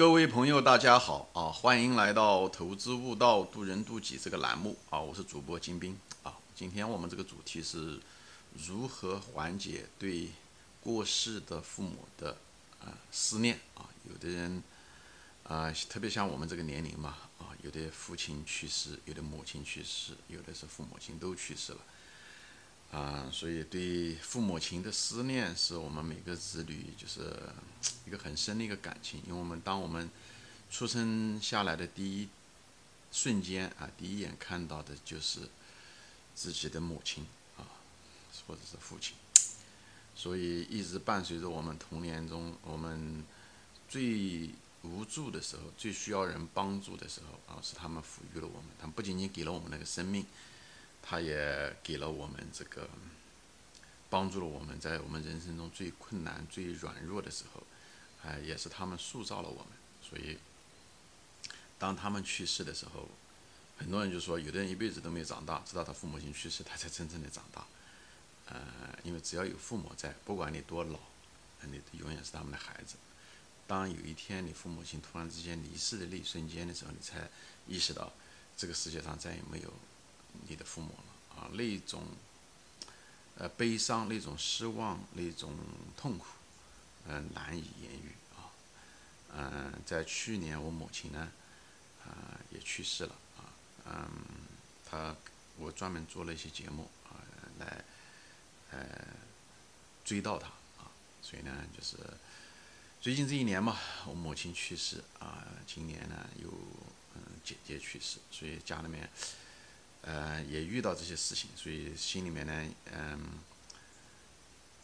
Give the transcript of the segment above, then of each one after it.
各位朋友，大家好啊！欢迎来到《投资悟道，渡人渡己》这个栏目啊！我是主播金兵啊！今天我们这个主题是如何缓解对过世的父母的啊思念啊？有的人啊，特别像我们这个年龄嘛啊，有的父亲去世，有的母亲去世，有的是父母亲都去世了。啊，所以对父母亲的思念是我们每个子女就是一个很深的一个感情，因为我们当我们出生下来的第一瞬间啊，第一眼看到的就是自己的母亲啊，或者是父亲，所以一直伴随着我们童年中我们最无助的时候、最需要人帮助的时候啊，是他们抚育了我们，他们不仅仅给了我们那个生命。他也给了我们这个，帮助了我们在我们人生中最困难、最软弱的时候，哎，也是他们塑造了我们。所以，当他们去世的时候，很多人就说，有的人一辈子都没有长大，直到他父母亲去世，他才真正的长大。呃，因为只要有父母在，不管你多老，你永远是他们的孩子。当有一天你父母亲突然之间离世的那一瞬间的时候，你才意识到，这个世界上再也没有。你的父母了啊，那种呃悲伤，那种失望，那种痛苦，嗯，难以言喻啊。嗯，在去年我母亲呢，啊也去世了啊。嗯，她我专门做了一些节目啊，来呃追悼她啊。所以呢，就是最近这一年嘛，我母亲去世啊，今年呢又嗯姐姐去世，所以家里面。呃，也遇到这些事情，所以心里面呢，嗯，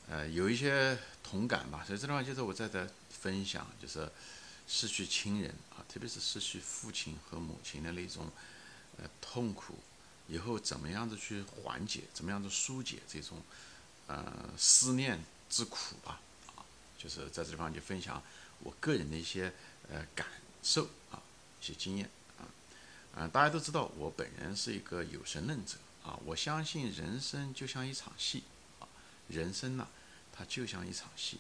呃，有一些同感吧。所以这地方就是我在这分享，就是失去亲人啊，特别是失去父亲和母亲的那种呃痛苦，以后怎么样子去缓解，怎么样子疏解这种呃思念之苦吧，啊，就是在这地方就分享我个人的一些呃感受啊，一些经验。嗯，大家都知道我本人是一个有神论者啊，我相信人生就像一场戏啊，人生呢，它就像一场戏，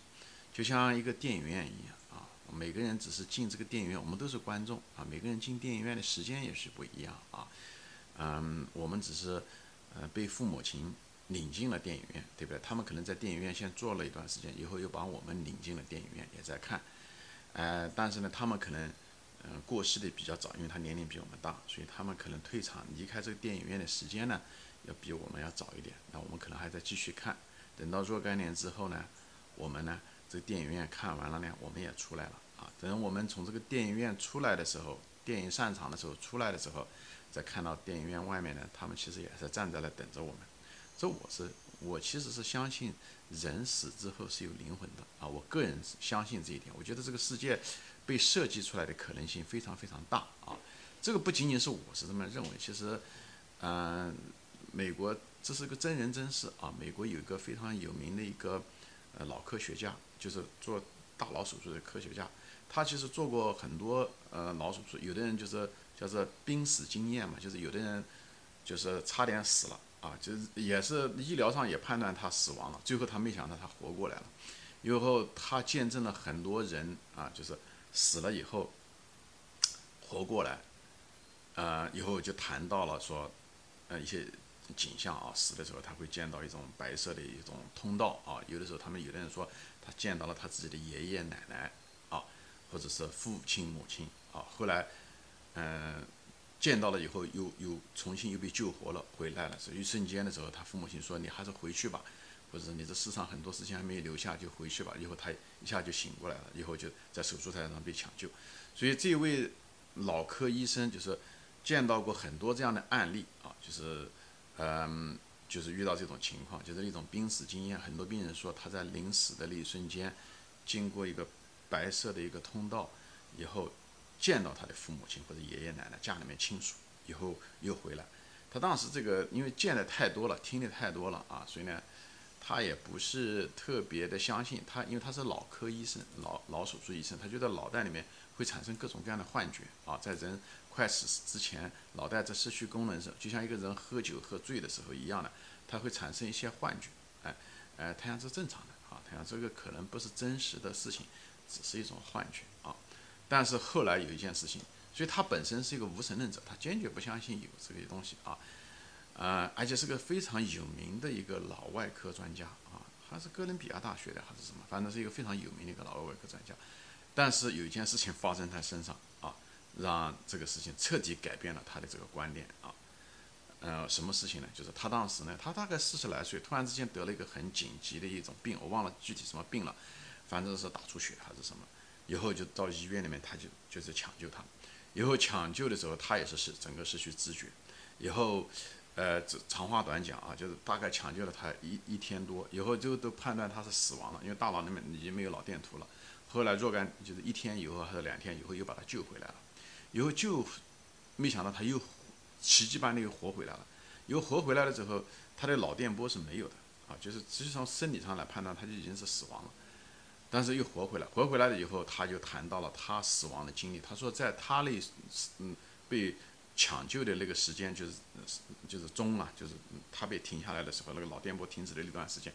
就像一个电影院一样啊，每个人只是进这个电影院，我们都是观众啊，每个人进电影院的时间也是不一样啊，嗯，我们只是呃被父母亲领进了电影院，对不对？他们可能在电影院先坐了一段时间，以后又把我们领进了电影院，也在看，呃，但是呢，他们可能。嗯，过世的比较早，因为他年龄比我们大，所以他们可能退场离开这个电影院的时间呢，要比我们要早一点。那我们可能还在继续看，等到若干年之后呢，我们呢，这个电影院看完了呢，我们也出来了啊。等我们从这个电影院出来的时候，电影散场的时候出来的时候，再看到电影院外面呢，他们其实也是站在那等着我们。这我是我其实是相信人死之后是有灵魂的啊，我个人相信这一点。我觉得这个世界。被设计出来的可能性非常非常大啊！这个不仅仅是我是这么认为，其实，嗯，美国这是个真人真事啊。美国有一个非常有名的一个呃老科学家，就是做大脑手术的科学家，他其实做过很多呃脑手术，有的人就是叫做濒死经验嘛，就是有的人就是差点死了啊，就是也是医疗上也判断他死亡了，最后他没想到他活过来了，以后他见证了很多人啊，就是。死了以后，活过来，呃，以后就谈到了说，呃，一些景象啊，死的时候他会见到一种白色的一种通道啊，有的时候他们有的人说他见到了他自己的爷爷奶奶啊，或者是父亲母亲啊，后来，嗯，见到了以后又又重新又被救活了回来了，所以一瞬间的时候，他父母亲说你还是回去吧。就是你这世上很多事情还没有留下，就回去吧。以后他一下就醒过来了，以后就在手术台上被抢救。所以这位脑科医生就是见到过很多这样的案例啊，就是嗯，就是遇到这种情况，就是一种濒死经验。很多病人说他在临死的那一瞬间，经过一个白色的一个通道以后，见到他的父母亲或者爷爷奶奶、家里面亲属，以后又回来。他当时这个因为见的太多了，听的太多了啊，所以呢。他也不是特别的相信他，因为他是脑科医生、脑脑手术医生，他觉得脑袋里面会产生各种各样的幻觉啊，在人快死之前，脑袋在失去功能时候，就像一个人喝酒喝醉的时候一样的，他会产生一些幻觉，哎，哎，他想是正常的啊，他想这个可能不是真实的事情，只是一种幻觉啊，但是后来有一件事情，所以他本身是一个无神论者，他坚决不相信有这些东西啊，呃，而且是个非常有名的一个脑外科专家啊，还是哥伦比亚大学的还是什么，反正是一个非常有名的一个脑外科专家。但是有一件事情发生在身上啊，让这个事情彻底改变了他的这个观念啊。呃，什么事情呢？就是他当时呢，他大概四十来岁，突然之间得了一个很紧急的一种病，我忘了具体什么病了，反正是打出血还是什么。以后就到医院里面，他就就是抢救他。以后抢救的时候，他也是失整个失去知觉。以后，呃，长话短讲啊，就是大概抢救了他一一天多，以后就都判断他是死亡了，因为大脑里面已经没有脑电图了。后来若干就是一天以后还是两天以后，又把他救回来了。以后救，没想到他又奇迹般的又活回来了。又活回来了之后，他的脑电波是没有的啊，就是实际上生理上来判断，他就已经是死亡了。但是又活回来，活回来了以后，他就谈到了他死亡的经历。他说，在他那嗯被抢救的那个时间，就是就是钟啊，就是他被停下来的时候，那个脑电波停止的那段时间，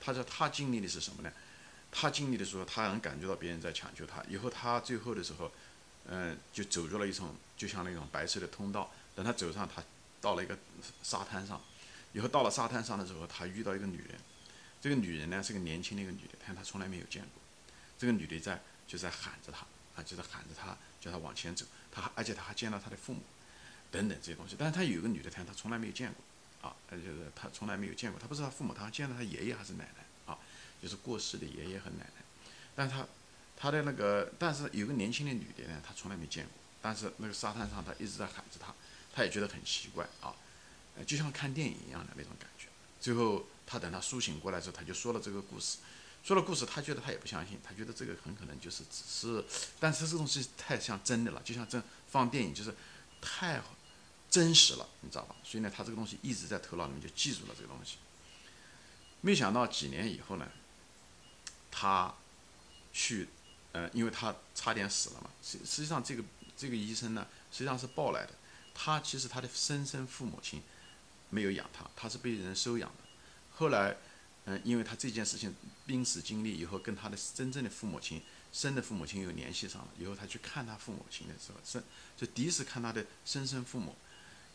他说他经历的是什么呢？他经历的时候，他能感觉到别人在抢救他。以后他最后的时候，嗯，就走入了一种就像那种白色的通道。等他走上，他到了一个沙滩上。以后到了沙滩上的时候，他遇到一个女人。这个女人呢是个年轻的一个女的，但他从来没有见过。这个女的在就在喊着他啊，就在喊着他，叫他往前走。他而且他还见到他的父母等等这些东西。但是他有个女的，他他从来没有见过啊，就是他从来没有见过。他不知道父母，他见到他爷爷还是奶奶啊，就是过世的爷爷和奶奶。但是他他的那个，但是有个年轻的女的呢，他从来没见过。但是那个沙滩上，他一直在喊着他，他也觉得很奇怪啊，就像看电影一样的那种感觉。最后。他等他苏醒过来之后，他就说了这个故事，说了故事，他觉得他也不相信，他觉得这个很可能就是只是，但是这东西太像真的了，就像真放电影，就是太真实了，你知道吧？所以呢，他这个东西一直在头脑里面就记住了这个东西。没想到几年以后呢，他去，呃，因为他差点死了嘛。实实际上，这个这个医生呢，实际上是抱来的。他其实他的生身父母亲没有养他，他是被人收养的。后来，嗯，因为他这件事情濒死经历以后，跟他的真正的父母亲、生的父母亲又联系上了。以后他去看他父母亲的时候，生就第一次看他的生身父母。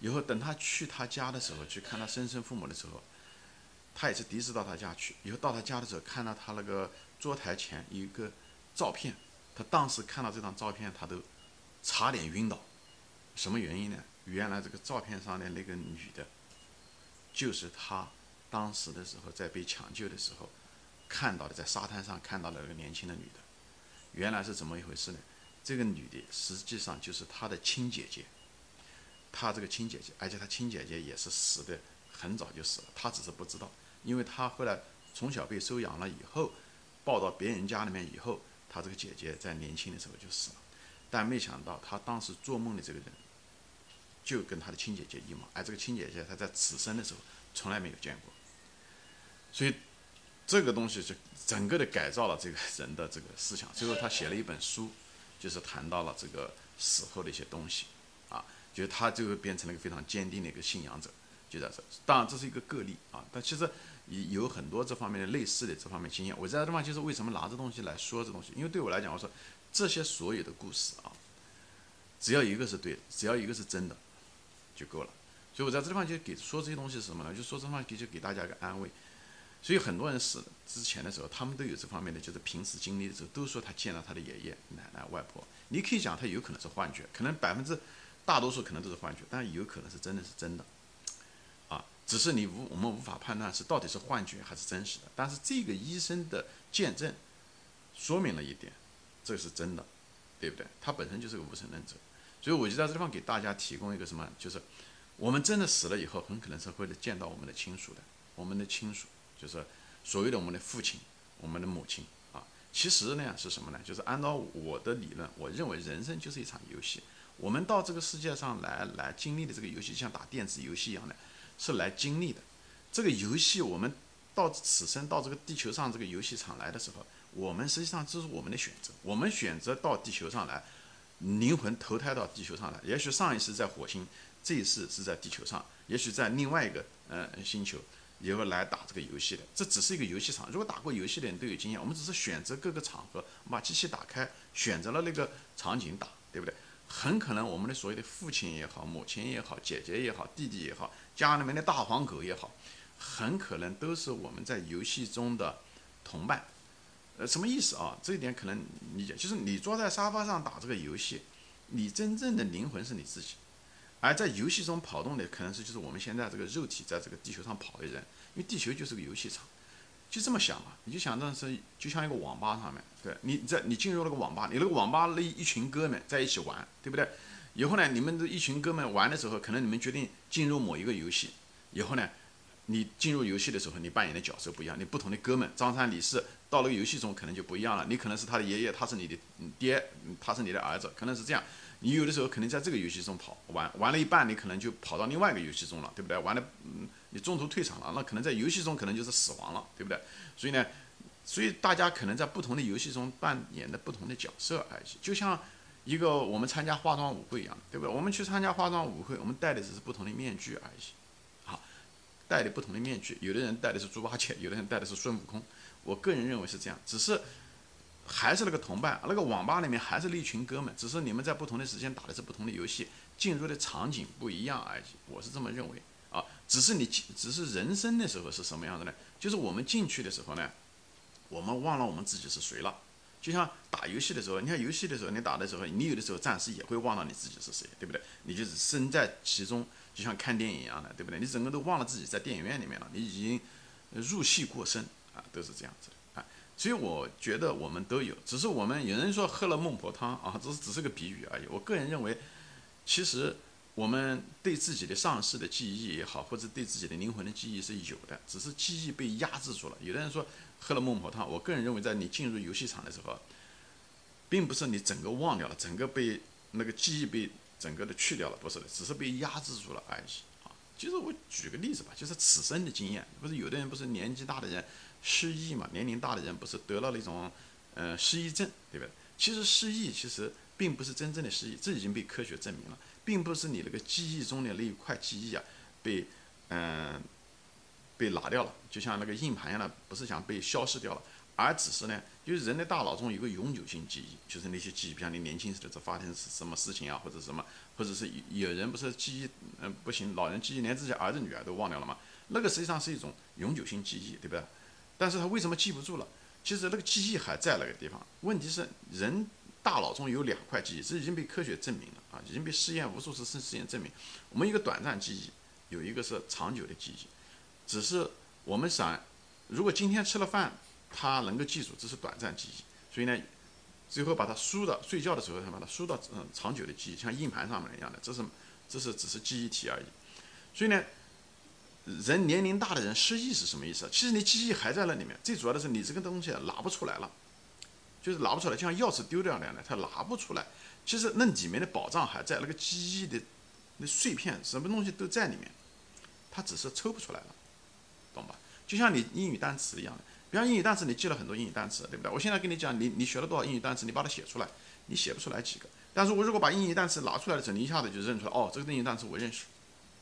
以后等他去他家的时候，去看他生身父母的时候，他也是第一次到他家去。以后到他家的时候，看到他那个桌台前有一个照片，他当时看到这张照片，他都差点晕倒。什么原因呢？原来这个照片上的那个女的，就是他。当时的时候，在被抢救的时候，看到的在沙滩上看到了一个年轻的女的，原来是怎么一回事呢？这个女的实际上就是他的亲姐姐，他这个亲姐姐，而且他亲姐姐也是死的很早就死了，他只是不知道，因为他后来从小被收养了以后，抱到别人家里面以后，他这个姐姐在年轻的时候就死了，但没想到他当时做梦的这个人，就跟他的亲姐姐一模，而这个亲姐姐她在此生的时候从来没有见过。所以，这个东西就整个的改造了这个人的这个思想。最后，他写了一本书，就是谈到了这个死后的一些东西，啊，就是他就会变成了一个非常坚定的一个信仰者，就在这。当然，这是一个个例啊，但其实有很多这方面的类似的这方面经验。我在这地方就是为什么拿这东西来说这东西，因为对我来讲，我说这些所有的故事啊，只要一个是对的，只要一个是真的，就够了。所以我在这地方就给说这些东西是什么呢？就说这地方给就给大家一个安慰。所以很多人死之前的时候，他们都有这方面的，就是平时经历的时候，都说他见了他的爷爷奶奶外婆。你可以讲他有可能是幻觉，可能百分之大多数可能都是幻觉，但有可能是真的是真的，啊，只是你无我们无法判断是到底是幻觉还是真实的。但是这个医生的见证说明了一点，这是真的，对不对？他本身就是个无神论者，所以我就在这地方给大家提供一个什么，就是我们真的死了以后，很可能是会见到我们的亲属的，我们的亲属。就是所谓的我们的父亲，我们的母亲啊，其实呢是什么呢？就是按照我的理论，我认为人生就是一场游戏。我们到这个世界上来，来经历的这个游戏，像打电子游戏一样的，是来经历的。这个游戏，我们到此生到这个地球上这个游戏场来的时候，我们实际上这是我们的选择。我们选择到地球上来，灵魂投胎到地球上来。也许上一次在火星，这一次是在地球上，也许在另外一个呃星球。以后来打这个游戏的。这只是一个游戏场，如果打过游戏的人都有经验。我们只是选择各个场合，把机器打开，选择了那个场景打，对不对？很可能我们的所谓的父亲也好，母亲也好，姐姐也好，弟弟也好，家里面的大黄狗也好，很可能都是我们在游戏中的同伴。呃，什么意思啊？这一点可能理解，就是你坐在沙发上打这个游戏，你真正的灵魂是你自己，而在游戏中跑动的可能是就是我们现在这个肉体在这个地球上跑的人，因为地球就是个游戏场，就这么想嘛，你就想当是就像一个网吧上面，对，你在你进入那个网吧，你那个网吧那一群哥们在一起玩，对不对？以后呢，你们这一群哥们玩的时候，可能你们决定进入某一个游戏，以后呢？你进入游戏的时候，你扮演的角色不一样。你不同的哥们，张三李四，到了游戏中可能就不一样了。你可能是他的爷爷，他是你的爹，他是你的儿子，可能是这样。你有的时候可能在这个游戏中跑玩，玩了一半，你可能就跑到另外一个游戏中了，对不对？玩的，嗯，你中途退场了，那可能在游戏中可能就是死亡了，对不对？所以呢，所以大家可能在不同的游戏中扮演的不同的角色而已。就像一个我们参加化妆舞会一样，对不对？我们去参加化妆舞会，我们戴的只是不同的面具而已。好戴的不同的面具，有的人戴的是猪八戒，有的人戴的是孙悟空。我个人认为是这样，只是还是那个同伴，那个网吧里面还是那群哥们，只是你们在不同的时间打的是不同的游戏，进入的场景不一样而已。我是这么认为啊，只是你只是人生的时候是什么样的呢？就是我们进去的时候呢，我们忘了我们自己是谁了。就像打游戏的时候，你看游戏的时候，你打的时候，你有的时候暂时也会忘了你自己是谁，对不对？你就是身在其中。就像看电影一样的，对不对？你整个都忘了自己在电影院里面了，你已经入戏过深啊，都是这样子的啊。所以我觉得我们都有，只是我们有人说喝了孟婆汤啊，这是只是个比喻而已。我个人认为，其实我们对自己的上世的记忆也好，或者对自己的灵魂的记忆是有的，只是记忆被压制住了。有的人说喝了孟婆汤，我个人认为，在你进入游戏场的时候，并不是你整个忘掉了，整个被那个记忆被。整个的去掉了，不是的，只是被压制住了而已啊。就是我举个例子吧，就是此生的经验，不是有的人不是年纪大的人失忆嘛？年龄大的人不是得了那种嗯失忆症，对不对？其实失忆其实并不是真正的失忆，这已经被科学证明了，并不是你那个记忆中的那一块记忆啊被嗯被拿掉了，就像那个硬盘一样的，不是想被消失掉了。而只是呢，就是人的大脑中有个永久性记忆，就是那些记忆，比如你年轻时的这发生是什么事情啊，或者什么，或者是有人不是记忆，嗯，不行，老人记忆连自己儿子女儿都忘掉了嘛？那个实际上是一种永久性记忆，对不对？但是他为什么记不住了？其实那个记忆还在那个地方。问题是人大脑中有两块记忆，这已经被科学证明了啊，已经被试验无数次试验证明。我们一个短暂记忆，有一个是长久的记忆。只是我们想，如果今天吃了饭。他能够记住，这是短暂记忆，所以呢，最后把它输到睡觉的时候，他把它输到嗯长久的记忆，像硬盘上面一样的，这是这是只是记忆体而已。所以呢，人年龄大的人失忆是什么意思？其实你记忆还在那里面，最主要的是你这个东西拿不出来了，就是拿不出来，就像钥匙丢掉那样的，它拿不出来。其实那里面的宝藏还在，那个记忆的那碎片，什么东西都在里面，它只是抽不出来了，懂吧？就像你英语单词一样的。比方英语单词，你记了很多英语单词，对不对？我现在跟你讲，你你学了多少英语单词，你把它写出来，你写不出来几个。但是我如果把英语单词拿出来的时候，你一下子就认出来，哦，这个英语单词我认识，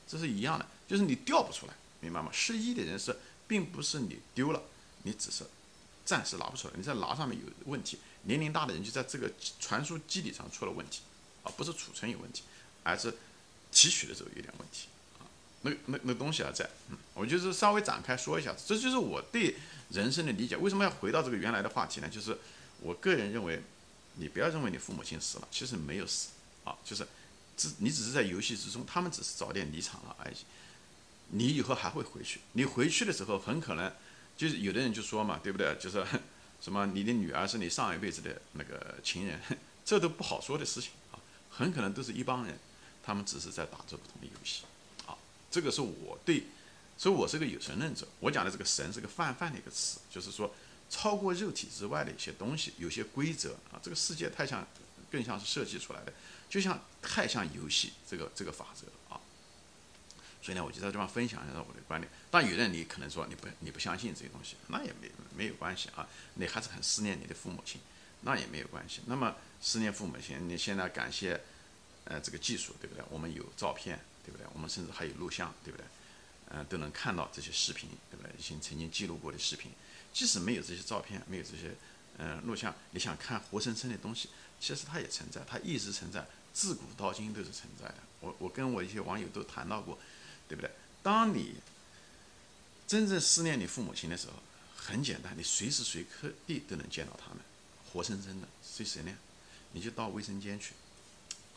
这是一样的，就是你调不出来，明白吗？失忆的人是，并不是你丢了，你只是暂时拿不出来，你在拿上面有问题。年龄大的人就在这个传输机理上出了问题，而不是储存有问题，而是提取的时候有点问题啊。那那那东西还在，嗯，我就是稍微展开说一下，这就是我对人生的理解。为什么要回到这个原来的话题呢？就是我个人认为，你不要认为你父母亲死了，其实没有死啊，就是你只是在游戏之中，他们只是早点离场了而已。你以后还会回去，你回去的时候很可能就是有的人就说嘛，对不对？就是什么你的女儿是你上一辈子的那个情人，这都不好说的事情啊，很可能都是一帮人，他们只是在打着不同的游戏啊。这个是我对，所以我是个有神论者。我讲的这个神是个泛泛的一个词，就是说超过肉体之外的一些东西，有些规则啊。这个世界太像，更像是设计出来的，就像太像游戏这个这个法则啊。所以呢，我就在这方分享一下我的观点。但有的人你可能说你不你不相信这些东西，那也没没有关系啊。你还是很思念你的父母亲，那也没有关系。那么思念父母亲，你现在感谢呃这个技术，对不对？我们有照片。对不对？我们甚至还有录像，对不对？呃，都能看到这些视频，对不对？以前曾经记录过的视频，即使没有这些照片，没有这些嗯录像，你想看活生生的东西，其实它也存在，它一直存在，自古到今都是存在的。我我跟我一些网友都谈到过，对不对？当你真正思念你父母亲的时候，很简单，你随时随刻地都能见到他们，活生生的。是谁呢？你就到卫生间去，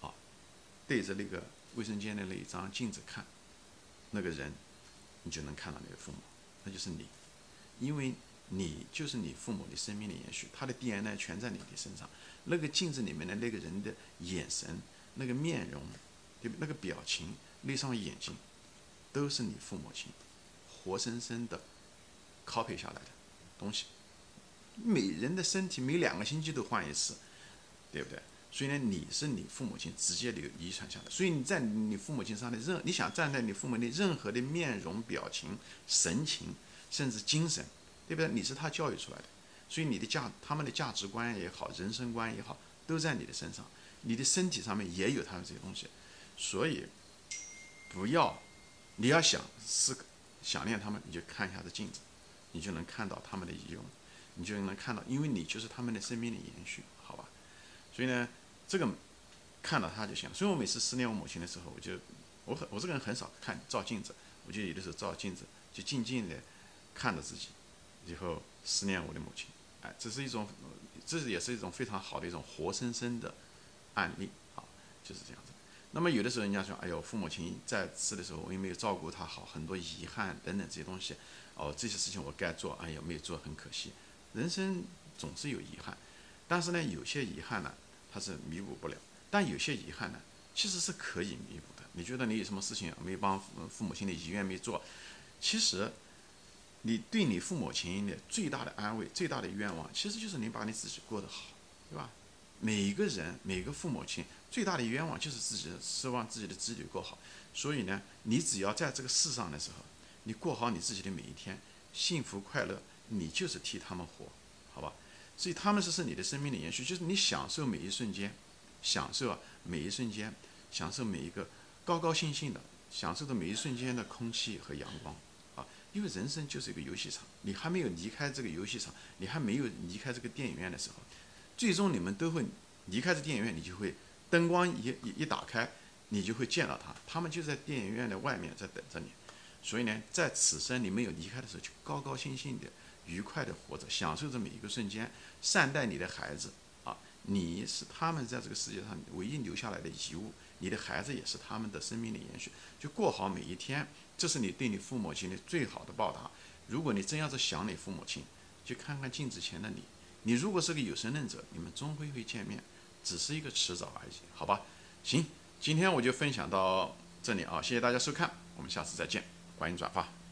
啊，对着那个卫生间的那一张镜子看，那个人，你就能看到你的父母，那就是你，因为你就是你父母的生命的延续，他的 DNA 全在你的身上。那个镜子里面的那个人的眼神、那个面容、对不那个表情、那双眼睛，都是你父母亲活生生的 copy 下来的东西。每人的身体每两个星期都换一次，对不对？所以呢，你是你父母亲直接留遗传下来，所以你在你父母亲上的任，你想站在你父母的任何的面容、表情、神情，甚至精神，对不对？你是他教育出来的，所以你的价，他们的价值观也好，人生观也好，都在你的身上，你的身体上面也有他们这些东西，所以不要，你要想思想念他们，你就看一下这镜子，你就能看到他们的遗容。你就能看到，因为你就是他们的生命的延续，好吧？所以呢，这个看到他就行。所以我每次思念我母亲的时候，我就我很我这个人很少看照镜子，我就有的时候照镜子，就静静的看着自己，以后思念我的母亲。哎，这是一种，这也是一种非常好的一种活生生的案例啊，就是这样子。那么有的时候人家说，哎呦，父母亲在世的时候，我也没有照顾他好，很多遗憾等等这些东西，哦，这些事情我该做，哎呀，没有做，很可惜。人生总是有遗憾，但是呢，有些遗憾呢，它是弥补不了；但有些遗憾呢，其实是可以弥补的。你觉得你有什么事情没帮父母亲的遗愿没做？其实，你对你父母亲的最大的安慰、最大的愿望，其实就是你把你自己过得好，对吧？每一个人、每个父母亲最大的愿望就是自己希望自己的子女过好。所以呢，你只要在这个世上的时候，你过好你自己的每一天，幸福快乐。你就是替他们活，好吧？所以他们是是你的生命的延续，就是你享受每一瞬间，享受啊每一瞬间，享受每一个高高兴兴的，享受的每一瞬间的空气和阳光！因为人生就是一个游戏场，你还没有离开这个游戏场，你还没有离开这个电影院的时候，最终你们都会离开这电影院，你就会灯光一一一打开，你就会见到他，他们就在电影院的外面在等着你。所以呢，在此生你没有离开的时候，就高高兴兴的。愉快的活着，享受着每一个瞬间，善待你的孩子啊！你是他们在这个世界上唯一留下来的遗物，你的孩子也是他们的生命的延续，就过好每一天，这是你对你父母亲的最好的报答。如果你真要是想你父母亲，去看看镜子前的你。你如果是个有神论者，你们终归会见面，只是一个迟早而已，好吧？行，今天我就分享到这里啊！谢谢大家收看，我们下次再见，欢迎转发。